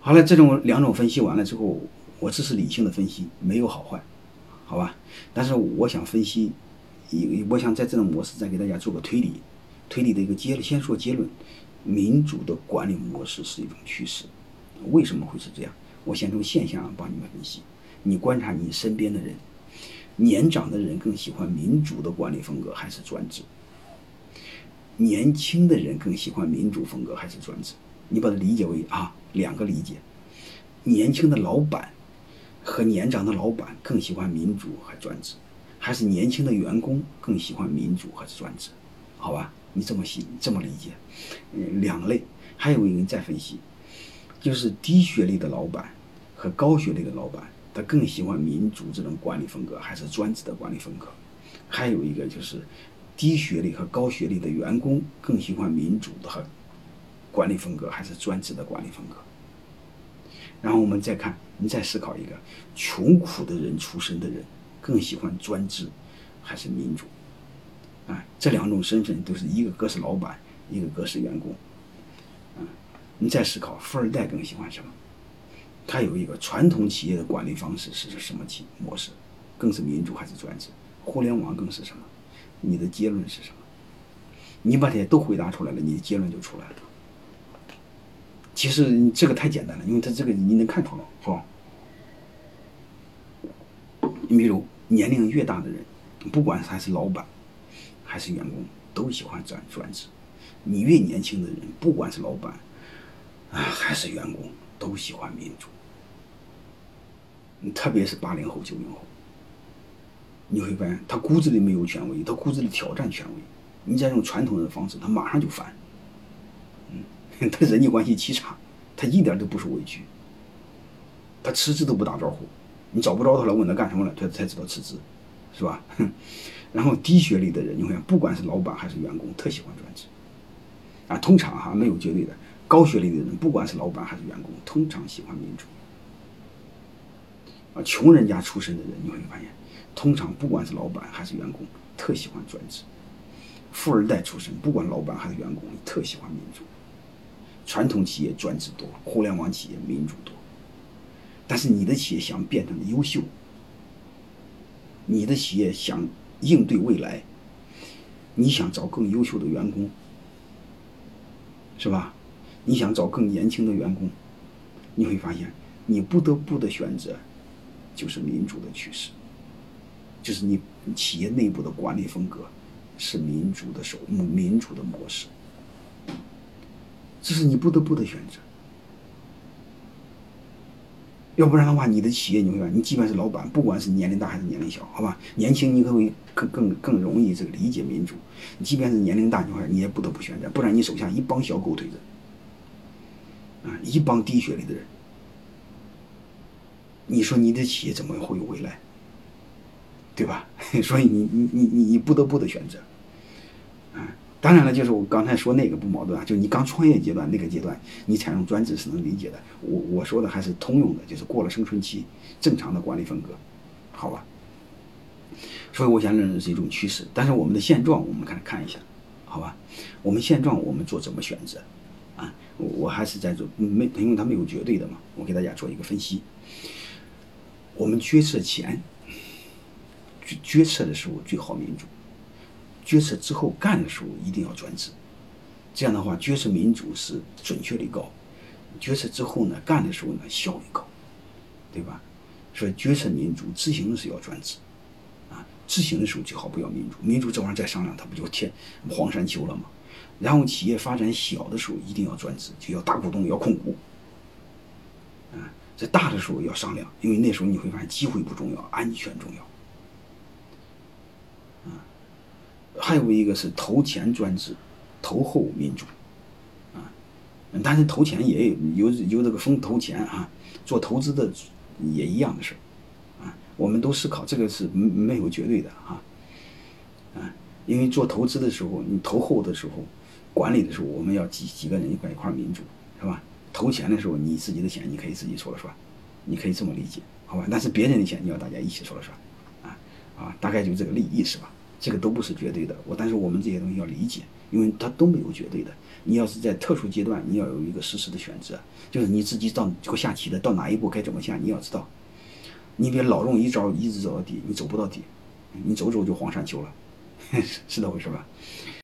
好了，这种两种分析完了之后，我这是理性的分析，没有好坏，好吧？但是我想分析，我想在这种模式再给大家做个推理，推理的一个结论，先说结论：民主的管理模式是一种趋势。为什么会是这样？我先从现象帮你们分析。你观察你身边的人，年长的人更喜欢民主的管理风格还是专制？年轻的人更喜欢民主风格还是专制？你把它理解为啊两个理解：年轻的老板和年长的老板更喜欢民主还是专制？还是年轻的员工更喜欢民主还是专制？好吧，你这么细这么理解，嗯，两类。还有一个人再分析，就是低学历的老板和高学历的老板。他更喜欢民主这种管理风格，还是专制的管理风格？还有一个就是，低学历和高学历的员工更喜欢民主的和管理风格，还是专制的管理风格？然后我们再看，你再思考一个，穷苦的人出身的人更喜欢专制还是民主？啊，这两种身份都是一个哥是老板，一个哥是员工。嗯，你再思考，富二代更喜欢什么？他有一个传统企业的管理方式是什么企模式，更是民主还是专制？互联网更是什么？你的结论是什么？你把这些都回答出来了，你的结论就出来了。其实这个太简单了，因为他这个你能看出来，是吧？你比如年龄越大的人，不管他是老板还是员工，都喜欢专专职；你越年轻的人，不管是老板啊还是员工，都喜欢民主。特别是八零后、九零后，你会发现他骨子里没有权威，他骨子里挑战权威。你再用传统的方式，他马上就烦。他人际关系极差，他一点都不受委屈，他辞职都不打招呼，你找不着他了，问他干什么了，他才知道辞职，是吧？然后低学历的人，你会发现，不管是老板还是员工，特喜欢专制。啊，通常哈没有绝对的，高学历的人，不管是老板还是员工，通常喜欢民主啊。穷人家出身的人，你会发现，通常不管是老板还是员工，特喜欢专制；富二代出身，不管老板还是员工，特喜欢民主。传统企业专制多，互联网企业民主多。但是你的企业想变成优秀，你的企业想应对未来，你想找更优秀的员工，是吧？你想找更年轻的员工，你会发现，你不得不的选择。就是民主的趋势，就是你企业内部的管理风格是民主的手民主的模式，这是你不得不的选择。要不然的话，你的企业你会，你即便是老板，不管是年龄大还是年龄小，好吧，年轻你可会更更更容易这个理解民主。你即便是年龄大，你话你也不得不选择，不然你手下一帮小狗腿子，啊，一帮低学历的人。你说你的企业怎么会有未来？对吧？所以你你你你你不得不的选择，当然了，就是我刚才说那个不矛盾啊，就你刚创业阶段那个阶段，你采用专制是能理解的。我我说的还是通用的，就是过了生存期，正常的管理风格，好吧？所以我想认为是一种趋势，但是我们的现状我们看看一下，好吧？我们现状我们做怎么选择？啊，我还是在做没，因为它没有绝对的嘛，我给大家做一个分析。我们决策前，决决策的时候最好民主；决策之后干的时候一定要专制。这样的话，决策民主是准确率高，决策之后呢，干的时候呢效率高，对吧？所以决策民主，执行的时候要专制，啊，执行的时候最好不要民主。民主这玩意儿再商量，它不就天黄山丘了吗？然后企业发展小的时候一定要专制，就要大股东要控股，啊。在大的时候要商量，因为那时候你会发现机会不重要，安全重要。啊，还有一个是投前专制，投后民主，啊，但是投钱也有有这个风投钱啊，做投资的也一样的事啊，我们都思考这个是没有绝对的啊，啊，因为做投资的时候，你投后的时候，管理的时候，我们要几几个人一块一块民主，是吧？投钱的时候，你自己的钱你可以自己说了算，你可以这么理解，好吧？但是别人的钱你要大家一起说了算，啊啊，大概就这个利益是吧？这个都不是绝对的，我但是我们这些东西要理解，因为它都没有绝对的。你要是在特殊阶段，你要有一个实时的选择，就是你自己到这个下棋的到哪一步该怎么下，你要知道。你别老用一招一直走到底，你走不到底，你走走就黄山丘了，是这回事吧？